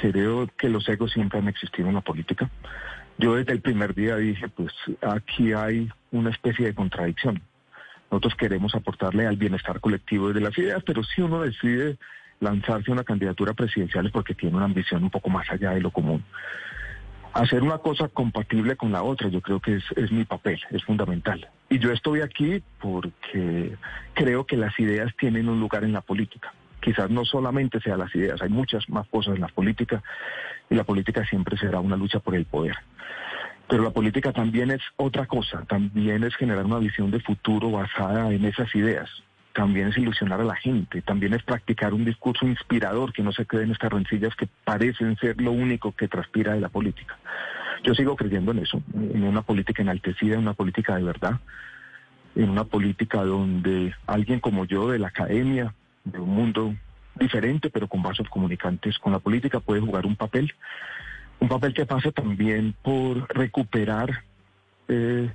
Creo que los egos siempre han existido en la política. Yo desde el primer día dije, pues aquí hay una especie de contradicción. Nosotros queremos aportarle al bienestar colectivo de las ideas, pero si uno decide lanzarse una candidatura presidencial es porque tiene una ambición un poco más allá de lo común. Hacer una cosa compatible con la otra, yo creo que es mi papel, es fundamental. Y yo estoy aquí porque creo que las ideas tienen un lugar en la política. Quizás no solamente sean las ideas, hay muchas más cosas en la política y la política siempre será una lucha por el poder. Pero la política también es otra cosa, también es generar una visión de futuro basada en esas ideas, también es ilusionar a la gente, también es practicar un discurso inspirador que no se quede en estas rencillas que parecen ser lo único que transpira de la política. Yo sigo creyendo en eso, en una política enaltecida, en una política de verdad, en una política donde alguien como yo de la academia, de un mundo diferente pero con vasos comunicantes con la política puede jugar un papel, un papel que pasa también por recuperar eh,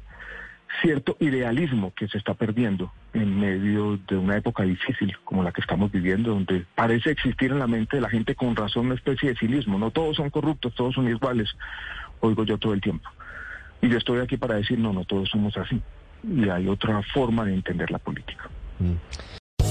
cierto idealismo que se está perdiendo en medio de una época difícil como la que estamos viviendo, donde parece existir en la mente de la gente con razón una especie de cinismo. No todos son corruptos, todos son iguales, oigo yo todo el tiempo. Y yo estoy aquí para decir, no, no todos somos así. Y hay otra forma de entender la política.